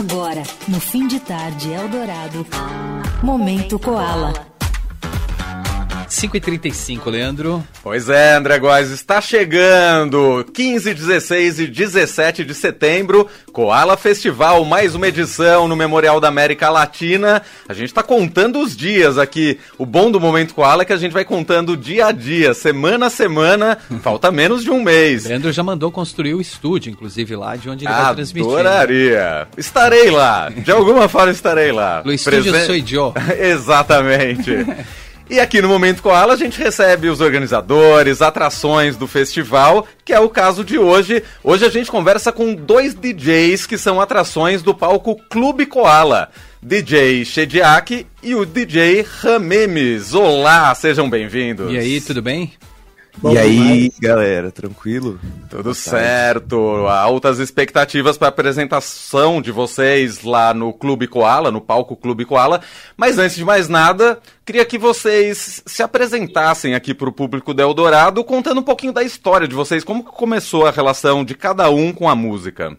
Agora, no fim de tarde Eldorado, Momento Koala. 5h35, Leandro. Pois é, André Góes, está chegando! 15, 16 e 17 de setembro, Koala Festival, mais uma edição no Memorial da América Latina. A gente está contando os dias aqui. O bom do Momento Koala é que a gente vai contando dia a dia, semana a semana, falta menos de um mês. Leandro já mandou construir o estúdio, inclusive lá de onde ele vai transmitir. Adoraria! Estarei lá, de alguma forma estarei lá. No estúdio Presen... Sou Joe. Exatamente. E aqui no Momento Koala a gente recebe os organizadores, atrações do festival, que é o caso de hoje. Hoje a gente conversa com dois DJs que são atrações do palco Clube Koala. DJ Shediak e o DJ Ramemes. Olá, sejam bem-vindos. E aí, tudo bem? Bom, e aí, galera, tranquilo? Tudo certo. Altas expectativas para a apresentação de vocês lá no Clube Koala, no palco Clube Koala. Mas antes de mais nada, queria que vocês se apresentassem aqui para o público do Eldorado, contando um pouquinho da história de vocês, como começou a relação de cada um com a música.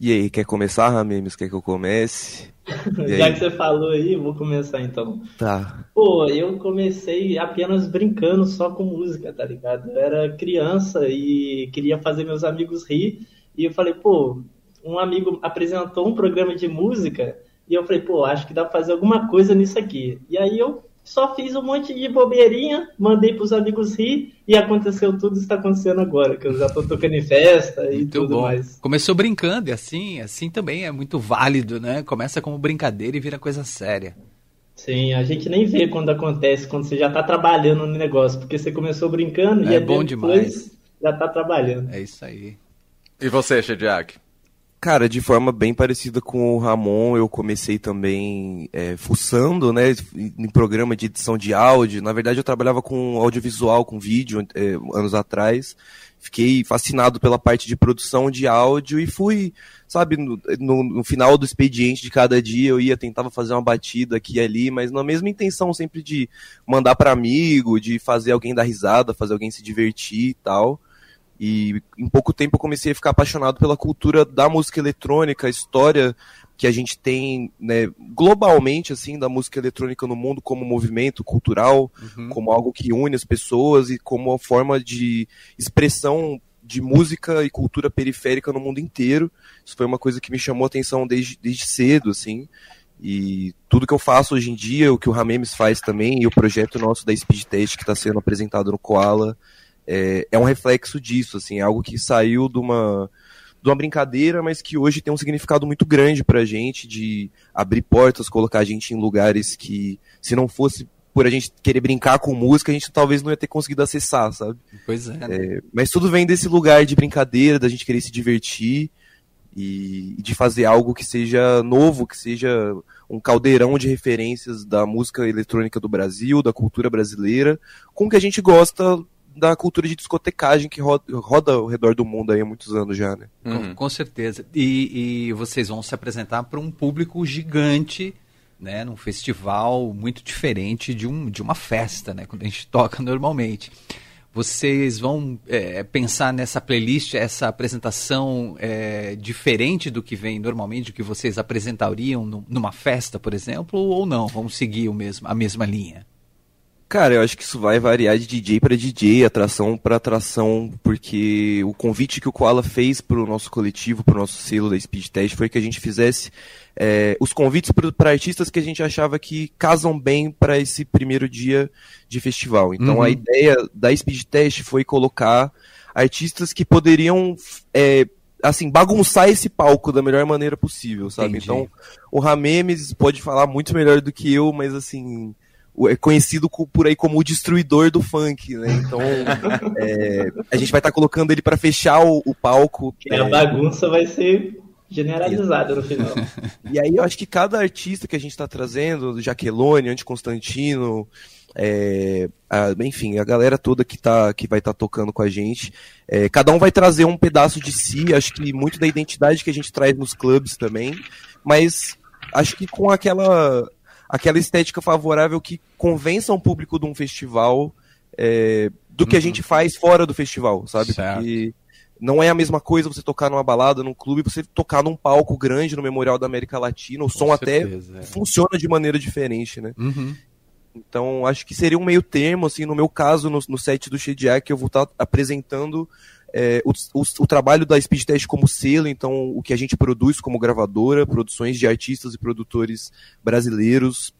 E aí, quer começar, Ramemes? Quer que eu comece? Já que você falou aí, vou começar então. Tá. Pô, eu comecei apenas brincando só com música, tá ligado? Eu era criança e queria fazer meus amigos rir. E eu falei, pô, um amigo apresentou um programa de música e eu falei, pô, acho que dá pra fazer alguma coisa nisso aqui. E aí eu só fiz um monte de bobeirinha, mandei pros amigos rir e aconteceu tudo isso está acontecendo agora, que eu já tô tocando em festa e muito tudo bom. mais. Começou brincando e assim, assim também é muito válido, né? Começa como brincadeira e vira coisa séria. Sim, a gente nem vê quando acontece, quando você já tá trabalhando no negócio, porque você começou brincando é e bom demais. já tá trabalhando. É isso aí. E você, Shediak? Cara, de forma bem parecida com o Ramon, eu comecei também é, fuçando, né, em programa de edição de áudio. Na verdade, eu trabalhava com audiovisual, com vídeo, é, anos atrás. Fiquei fascinado pela parte de produção de áudio e fui, sabe, no, no, no, final do expediente de cada dia eu ia, tentava fazer uma batida aqui e ali, mas na mesma intenção sempre de mandar para amigo, de fazer alguém dar risada, fazer alguém se divertir e tal. E em pouco tempo eu comecei a ficar apaixonado pela cultura da música eletrônica, a história que a gente tem né, globalmente assim da música eletrônica no mundo como movimento cultural, uhum. como algo que une as pessoas e como uma forma de expressão de música e cultura periférica no mundo inteiro. Isso foi uma coisa que me chamou a atenção desde, desde cedo, assim. E tudo que eu faço hoje em dia, o que o Ramemes faz também, e o projeto nosso da Speed Test que está sendo apresentado no Koala, é, é um reflexo disso, assim, é algo que saiu de uma, de uma brincadeira, mas que hoje tem um significado muito grande pra gente, de abrir portas, colocar a gente em lugares que, se não fosse por a gente querer brincar com música, a gente talvez não ia ter conseguido acessar, sabe? Pois é. Né? é mas tudo vem desse lugar de brincadeira, da gente querer se divertir e, e de fazer algo que seja novo, que seja um caldeirão de referências da música eletrônica do Brasil, da cultura brasileira, com o que a gente gosta da cultura de discotecagem que roda, roda ao redor do mundo aí há muitos anos já, né? Uhum. Com, com, certeza. E, e vocês vão se apresentar para um público gigante, né? Num festival muito diferente de, um, de uma festa, né? Quando a gente toca normalmente. Vocês vão é, pensar nessa playlist, essa apresentação é, diferente do que vem normalmente, do que vocês apresentariam numa festa, por exemplo, ou não? Vão seguir o mesmo, a mesma linha? Cara, eu acho que isso vai variar de DJ para DJ, atração para atração, porque o convite que o Koala fez para o nosso coletivo, para o nosso selo da Speed Test, foi que a gente fizesse é, os convites para artistas que a gente achava que casam bem para esse primeiro dia de festival. Então uhum. a ideia da Speed Test foi colocar artistas que poderiam é, assim, bagunçar esse palco da melhor maneira possível, sabe? Entendi. Então, o Ramemes pode falar muito melhor do que eu, mas assim, é conhecido por aí como o destruidor do funk, né? Então é, a gente vai estar tá colocando ele para fechar o, o palco. É, a bagunça vai ser generalizada no final. E aí eu acho que cada artista que a gente está trazendo, Jaquelone, Anti Constantino, é, a, enfim, a galera toda que, tá, que vai estar tá tocando com a gente, é, cada um vai trazer um pedaço de si, acho que muito da identidade que a gente traz nos clubes também, mas acho que com aquela aquela estética favorável que convença um público de um festival é, do que uhum. a gente faz fora do festival, sabe? Certo. Porque não é a mesma coisa você tocar numa balada, num clube, você tocar num palco grande no Memorial da América Latina. O som certeza, até é. funciona de maneira diferente, né? Uhum. Então, acho que seria um meio termo, assim, no meu caso, no, no set do Shediac, eu vou estar tá apresentando é, o, o, o, trabalho da Speed Test como selo, então o que a gente produz como gravadora, produções de artistas e produtores brasileiros,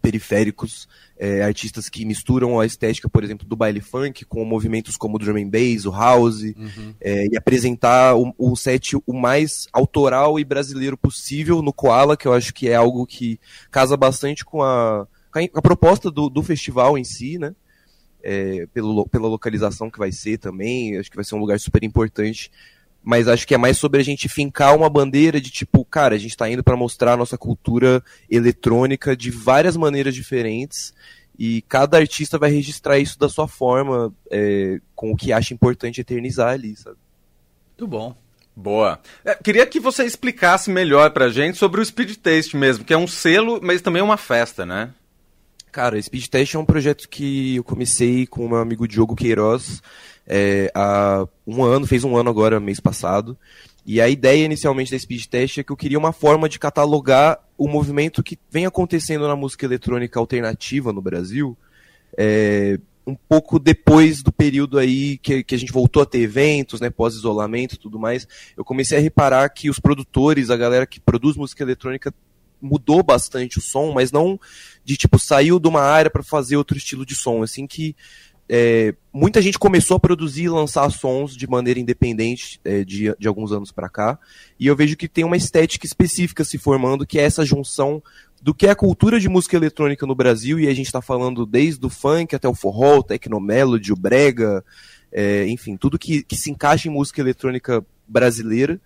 periféricos, é, artistas que misturam a estética, por exemplo, do baile funk com movimentos como o drum and bass, o house, uhum. é, e apresentar o, o, set o mais autoral e brasileiro possível no Koala, que eu acho que é algo que casa bastante com a, com a proposta do, do festival em si, né? É, pelo, pela localização que vai ser também, acho que vai ser um lugar super importante mas acho que é mais sobre a gente fincar uma bandeira de tipo, cara, a gente está indo para mostrar a nossa cultura eletrônica de várias maneiras diferentes e cada artista vai registrar isso da sua forma, é, com o que acha importante eternizar ali, sabe? Muito bom. Boa. É, queria que você explicasse melhor pra gente sobre o Speed Taste mesmo, que é um selo, mas também é uma festa, né? Cara, Speed Taste é um projeto que eu comecei com o meu amigo Diogo Queiroz é, há um ano, fez um ano agora, mês passado. E a ideia inicialmente da Speed Test é que eu queria uma forma de catalogar o movimento que vem acontecendo na música eletrônica alternativa no Brasil, é, um pouco depois do período aí que, que a gente voltou a ter eventos, né, pós-isolamento e tudo mais, eu comecei a reparar que os produtores, a galera que produz música eletrônica mudou bastante o som, mas não de tipo saiu de uma área para fazer outro estilo de som, assim que é, muita gente começou a produzir e lançar sons de maneira independente é, de, de alguns anos para cá, e eu vejo que tem uma estética específica se formando, que é essa junção do que é a cultura de música eletrônica no Brasil, e a gente está falando desde o funk até o forró, o tecnomelody, o brega, é, enfim, tudo que, que se encaixa em música eletrônica brasileira,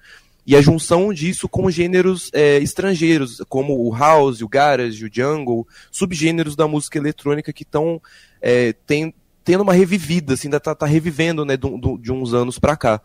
e a junção disso com gêneros é, estrangeiros, como o house, o garage, o jungle, subgêneros da música eletrônica que estão é, tendo uma revivida, assim, ainda tá, tá revivendo, né, do, do, de uns anos para cá.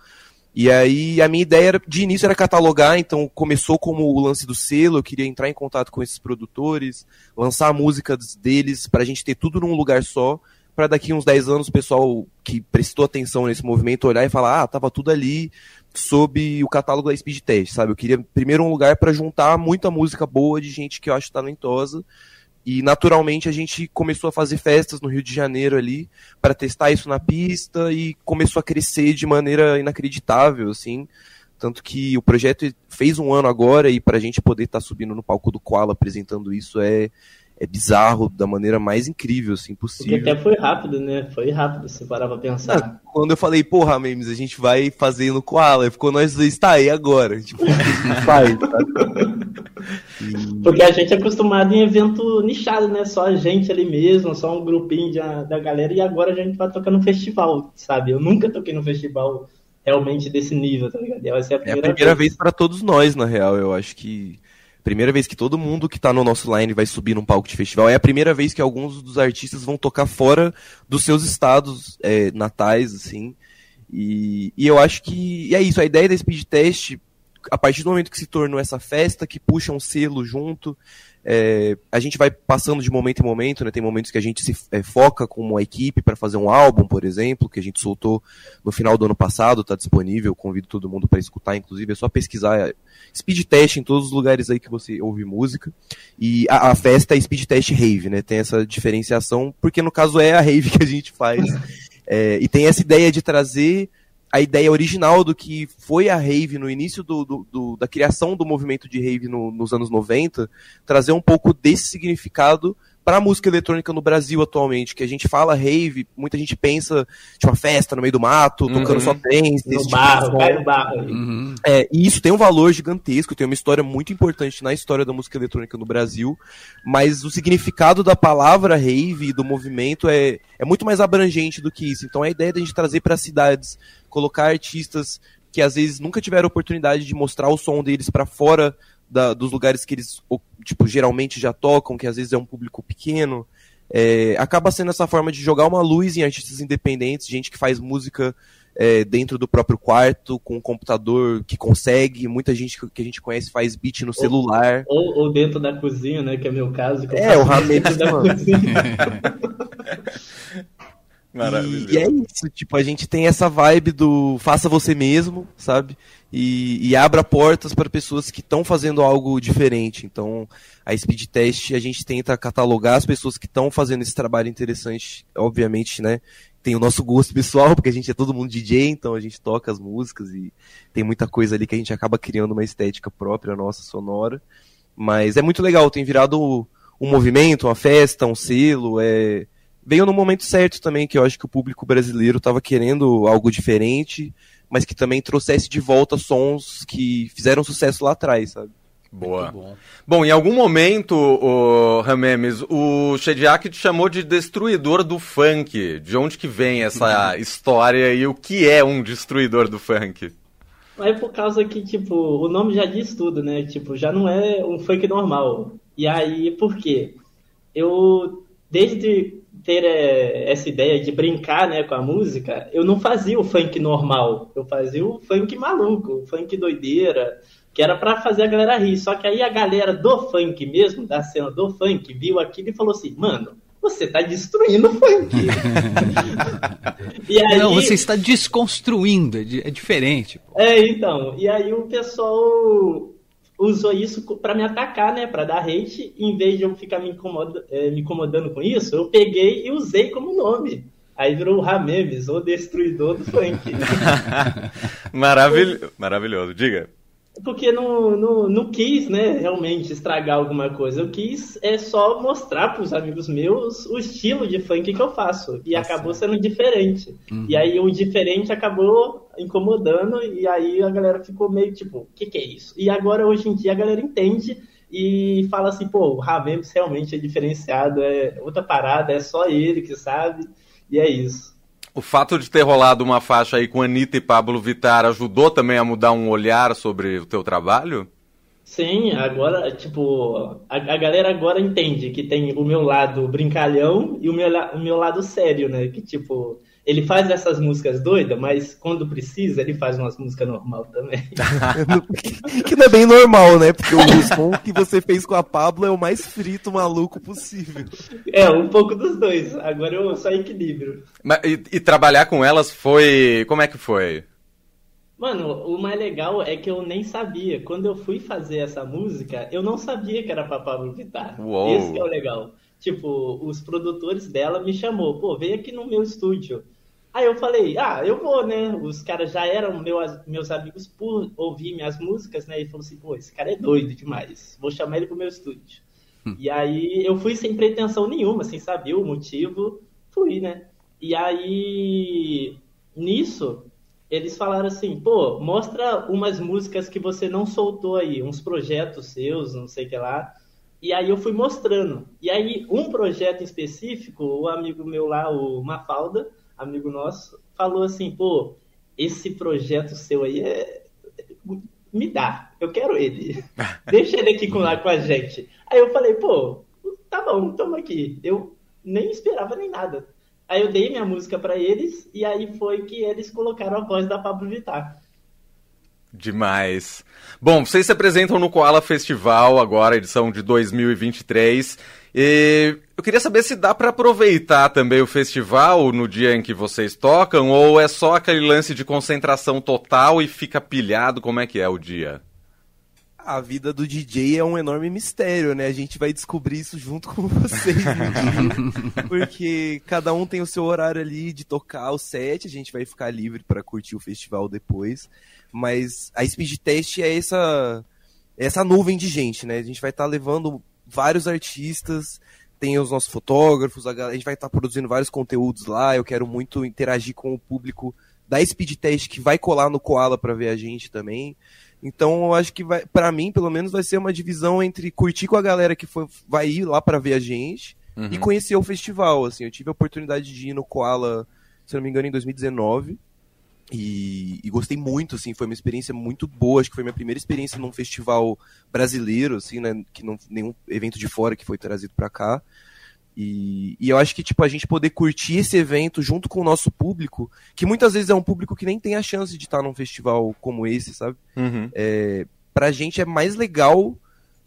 E aí a minha ideia era, de início era catalogar, então começou como o lance do selo, eu queria entrar em contato com esses produtores, lançar a música deles para a gente ter tudo num lugar só, para daqui uns 10 anos o pessoal que prestou atenção nesse movimento olhar e falar, ah, tava tudo ali sob o catálogo da Speed Test, sabe? Eu queria primeiro um lugar para juntar muita música boa de gente que eu acho talentosa e naturalmente a gente começou a fazer festas no Rio de Janeiro ali para testar isso na pista e começou a crescer de maneira inacreditável, assim. Tanto que o projeto fez um ano agora e para a gente poder estar tá subindo no palco do Koala apresentando isso é, é bizarro da maneira mais incrível, assim, possível. Porque até foi rápido, né? Foi rápido, se parar pra pensar. Ah, quando eu falei, porra, Memes, a gente vai fazer no Koala, ficou nós dois, tá aí agora. Tipo, faz, tá? Porque a gente é acostumado em evento nichado, né? Só a gente ali mesmo, só um grupinho de, da galera, e agora a gente vai tocar no festival, sabe? Eu nunca toquei no festival realmente desse nível, tá ligado? Vai ser a primeira, é a primeira vez, vez para todos nós, na real, eu acho que Primeira vez que todo mundo que tá no nosso line vai subir num palco de festival. É a primeira vez que alguns dos artistas vão tocar fora dos seus estados é, natais, assim. E, e eu acho que e é isso. A ideia da Speed Test, a partir do momento que se tornou essa festa, que puxa um selo junto, é, a gente vai passando de momento em momento, né? Tem momentos que a gente se é, foca com uma equipe para fazer um álbum, por exemplo, que a gente soltou no final do ano passado, está disponível, convido todo mundo para escutar, inclusive é só pesquisar é, Speed Test em todos os lugares aí que você ouve música. E a, a festa é Speed Test Rave, né? Tem essa diferenciação, porque no caso é a rave que a gente faz. É, e tem essa ideia de trazer a ideia original do que foi a rave no início do, do, do da criação do movimento de rave no, nos anos 90, trazer um pouco desse significado para a música eletrônica no Brasil atualmente, que a gente fala rave, muita gente pensa de uma festa no meio do mato, uhum. tocando só trance, no tipo barro, vai no barro. Uhum. É, e isso tem um valor gigantesco, tem uma história muito importante na história da música eletrônica no Brasil, mas o significado da palavra rave e do movimento é, é muito mais abrangente do que isso. Então a ideia da gente trazer para as cidades, colocar artistas que às vezes nunca tiveram oportunidade de mostrar o som deles para fora da, dos lugares que eles, tipo, geralmente já tocam, que às vezes é um público pequeno. É, acaba sendo essa forma de jogar uma luz em artistas independentes, gente que faz música é, dentro do próprio quarto, com um computador que consegue, muita gente que a gente conhece faz beat no celular. Ou, ou dentro da cozinha, né? Que é meu caso. é, o Ramiro E, e, é isso, tipo, a gente tem essa vibe do faça você mesmo, sabe? E, e abra portas para pessoas que estão fazendo algo diferente. Então, a Speed Test, a gente tenta catalogar as pessoas que estão fazendo esse trabalho interessante, obviamente, né? Tem o nosso gosto pessoal, porque a gente é todo mundo DJ, então a gente toca as músicas e tem muita coisa ali que a gente acaba criando uma estética própria nossa, sonora. Mas é muito legal, tem virado um movimento, uma festa, um selo, é veio no momento certo também, que eu acho que o público brasileiro estava querendo algo diferente, mas que também trouxesse de volta sons que fizeram sucesso lá atrás, sabe? Boa. Bom. bom. em algum momento, o Ramemes, o Shediak te chamou de destruidor do funk. De onde que vem essa história e o que é um destruidor do funk? É por causa que, tipo, o nome já diz tudo, né? Tipo, já não é um funk normal. E aí, por quê? Eu, desde ter é, essa ideia de brincar né, com a música, eu não fazia o funk normal, eu fazia o funk maluco, o funk doideira, que era para fazer a galera rir. Só que aí a galera do funk mesmo, da cena do funk, viu aquilo e falou assim, mano, você está destruindo o funk. aí, não, você está desconstruindo, é, é diferente. Pô. É, então. E aí o pessoal usou isso para me atacar, né? Para dar hate. Em vez de eu ficar me, incomoda, é, me incomodando com isso, eu peguei e usei como nome. Aí virou o Ramemes, o destruidor do funk. Maravil... Maravilhoso, diga. Porque não, não, não quis, né, realmente estragar alguma coisa. Eu quis é só mostrar para os amigos meus o estilo de funk que eu faço. E Nossa. acabou sendo diferente. Uhum. E aí o diferente acabou incomodando, e aí a galera ficou meio tipo, o que, que é isso? E agora, hoje em dia, a galera entende e fala assim, pô, o Ravens realmente é diferenciado, é outra parada, é só ele que sabe, e é isso. O fato de ter rolado uma faixa aí com Anitta e Pablo Vittar ajudou também a mudar um olhar sobre o teu trabalho? Sim, agora, tipo, a, a galera agora entende que tem o meu lado brincalhão e o meu, o meu lado sério, né? Que, tipo, ele faz essas músicas doidas, mas quando precisa, ele faz umas músicas normal também. que não é bem normal, né? Porque o som que você fez com a Pablo é o mais frito maluco possível. É, um pouco dos dois. Agora eu só equilíbrio. Mas, e, e trabalhar com elas foi. Como é que foi? Mano, o mais legal é que eu nem sabia. Quando eu fui fazer essa música, eu não sabia que era pra Pablo Vittar. Uou. Esse é o legal. Tipo, os produtores dela me chamou, pô, vem aqui no meu estúdio. Aí eu falei, ah, eu vou, né? Os caras já eram meus, meus amigos por ouvir minhas músicas, né? E falou assim, pô, esse cara é doido demais. Vou chamar ele pro meu estúdio. Hum. E aí eu fui sem pretensão nenhuma, sem saber o motivo, fui, né? E aí, nisso, eles falaram assim, pô, mostra umas músicas que você não soltou aí, uns projetos seus, não sei o que lá. E aí eu fui mostrando. E aí, um projeto específico, o amigo meu lá, o Mafalda, amigo nosso, falou assim, pô, esse projeto seu aí é... Me dá, eu quero ele. Deixa ele aqui com, lá com a gente. Aí eu falei, pô, tá bom, toma aqui. Eu nem esperava nem nada. Aí eu dei minha música para eles e aí foi que eles colocaram a voz da Pablo Vittar. Demais. Bom, vocês se apresentam no Koala Festival agora, edição de 2023. E eu queria saber se dá para aproveitar também o festival no dia em que vocês tocam ou é só aquele lance de concentração total e fica pilhado, como é que é o dia? A vida do DJ é um enorme mistério, né? A gente vai descobrir isso junto com vocês. porque cada um tem o seu horário ali de tocar o set, a gente vai ficar livre para curtir o festival depois. Mas a speed test é essa essa nuvem de gente, né? A gente vai estar tá levando vários artistas, tem os nossos fotógrafos, a, a gente vai estar tá produzindo vários conteúdos lá. Eu quero muito interagir com o público da speed test que vai colar no Koala para ver a gente também. Então eu acho que vai, para mim, pelo menos, vai ser uma divisão entre curtir com a galera que foi, vai ir lá para ver a gente uhum. e conhecer o festival. Assim, eu tive a oportunidade de ir no Koala, se não me engano, em 2019. E, e, gostei muito, assim, foi uma experiência muito boa. Acho que foi minha primeira experiência num festival brasileiro, assim, né? Que não nenhum evento de fora que foi trazido para cá. E, e, eu acho que, tipo, a gente poder curtir esse evento junto com o nosso público, que muitas vezes é um público que nem tem a chance de estar num festival como esse, sabe? Uhum. É, pra gente é mais legal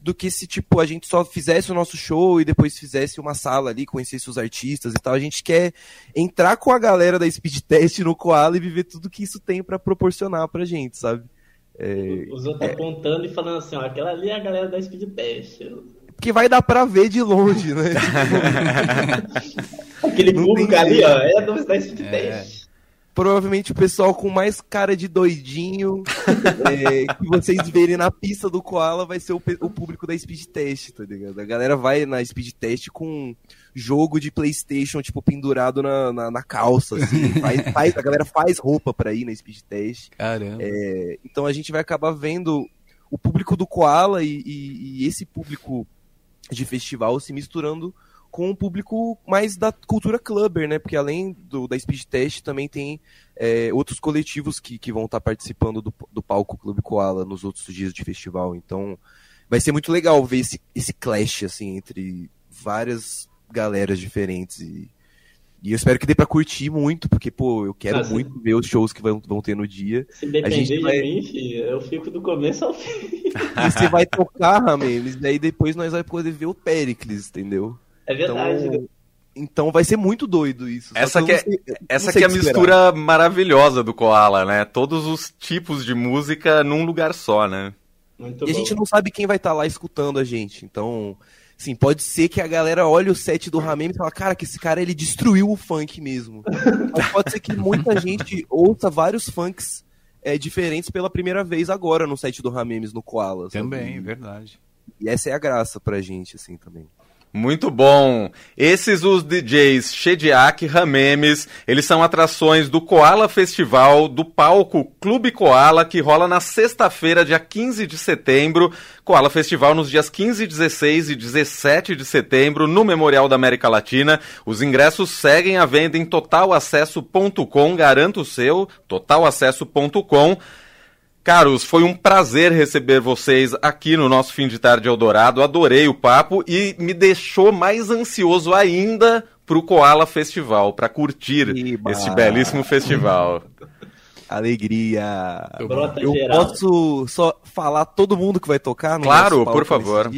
do que se, tipo, a gente só fizesse o nosso show e depois fizesse uma sala ali, conhecesse os artistas e tal. A gente quer entrar com a galera da Speed Test no Koala e viver tudo que isso tem para proporcionar pra gente, sabe? É, Os outros é... apontando e falando assim, ó, aquela ali é a galera da Speed Test. Porque vai dar pra ver de longe, né? Aquele público ali, ó, é do Speed é. Test provavelmente o pessoal com mais cara de doidinho é, que vocês verem na pista do Koala vai ser o, o, público da Speed Test, tá ligado? A galera vai na Speed Test com jogo de Playstation, tipo, pendurado na, na, na calça, assim. faz, faz, a galera faz roupa pra ir na Speed Test. Caramba. É, então a gente vai acabar vendo o público do Koala e, e, e esse público de festival se misturando com o público mais da cultura clubber, né? Porque além do, da Speed Test, também tem é, outros coletivos que, que vão estar tá participando do, do palco Clube Koala nos outros dias de festival. Então, vai ser muito legal ver esse, esse clash, assim, entre várias galeras diferentes. E, e eu espero que dê pra curtir muito, porque, pô, eu quero muito ver os shows que vão, vão ter no dia. Se depender de vai... mim, filho, eu fico do começo ao fim. E você vai tocar, Ramemes, daí depois nós vamos poder ver o Pericles, entendeu? É verdade. Então, então vai ser muito doido isso. Essa que, é, essa que é a mistura maravilhosa do Koala, né? Todos os tipos de música num lugar só, né? Muito e bom. a gente não sabe quem vai estar tá lá escutando a gente. Então, sim, pode ser que a galera olhe o set do Ramem e fale, cara, que esse cara ele destruiu o funk mesmo. Mas pode ser que muita gente ouça vários funks é, diferentes pela primeira vez agora no set do Ramemes no Koala. Também, verdade. E essa é a graça pra gente, assim, também. Muito bom. Esses os DJs Shediak Ramemes, eles são atrações do Koala Festival, do palco Clube Koala, que rola na sexta-feira, dia 15 de setembro. Koala Festival nos dias 15, 16 e 17 de setembro, no Memorial da América Latina. Os ingressos seguem à venda em totalacesso.com, garanto o seu, totalacesso.com. Caros, foi um prazer receber vocês aqui no nosso fim de tarde Eldorado. Adorei o papo e me deixou mais ansioso ainda para o Koala Festival, para curtir Iba. este belíssimo festival. Alegria. Eu geral. posso só falar todo mundo que vai tocar no Claro, por favor.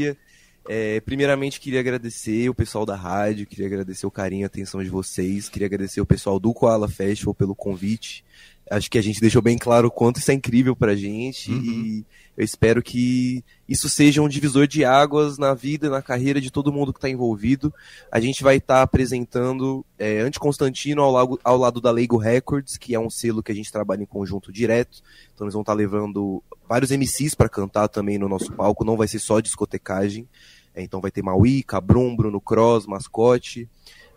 É, primeiramente, queria agradecer o pessoal da rádio, queria agradecer o carinho e a atenção de vocês, queria agradecer o pessoal do Koala Festival pelo convite. Acho que a gente deixou bem claro o quanto isso é incrível pra gente uhum. e eu espero que isso seja um divisor de águas na vida, na carreira de todo mundo que está envolvido. A gente vai estar tá apresentando é, Ante Constantino ao lado, ao lado da Lego Records, que é um selo que a gente trabalha em conjunto direto. Então eles vão estar tá levando vários MCs para cantar também no nosso palco, não vai ser só discotecagem. É, então vai ter Maui, Cabrum, Bruno Cross, Mascote.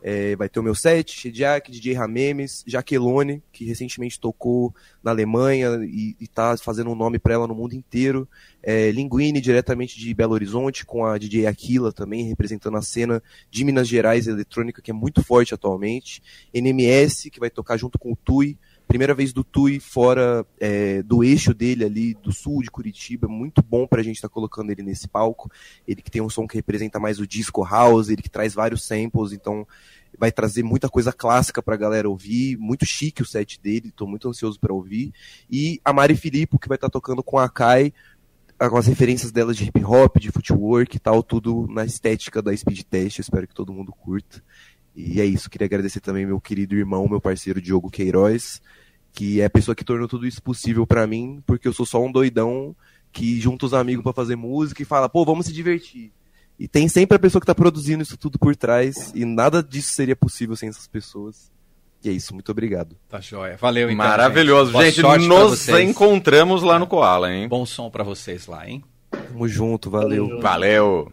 É, vai ter o meu set, Shediak, DJ Ramemes, Jaquelone, que recentemente tocou na Alemanha e, está fazendo um nome para ela no mundo inteiro. É, Linguini, diretamente de Belo Horizonte, com a DJ Aquila também, representando a cena de Minas Gerais eletrônica, que é muito forte atualmente. NMS, que vai tocar junto com o Tui. Primeira vez do Tui fora é, do eixo dele ali, do sul de Curitiba. Muito bom pra gente estar tá colocando ele nesse palco. Ele que tem um som que representa mais o disco house, ele que traz vários samples, então vai trazer muita coisa clássica pra galera ouvir, muito chique o set dele, tô muito ansioso para ouvir. E a Mari Filippo, que vai estar tá tocando com a Kai, com as referências dela de hip hop, de footwork e tal, tudo na estética da Speed Test, espero que todo mundo curta. E é isso, queria agradecer também meu querido irmão, meu parceiro Diogo Queiroz, que é a pessoa que tornou tudo isso possível para mim, porque eu sou só um doidão que junta os amigos para fazer música e fala, pô, vamos se divertir. E tem sempre a pessoa que está produzindo isso tudo por trás, e nada disso seria possível sem essas pessoas. E é isso, muito obrigado. Tá joia. Valeu, então. Maravilhoso. Gente, gente nos encontramos lá no Koala, hein? Bom som para vocês lá, hein? Tamo junto, valeu. Valeu.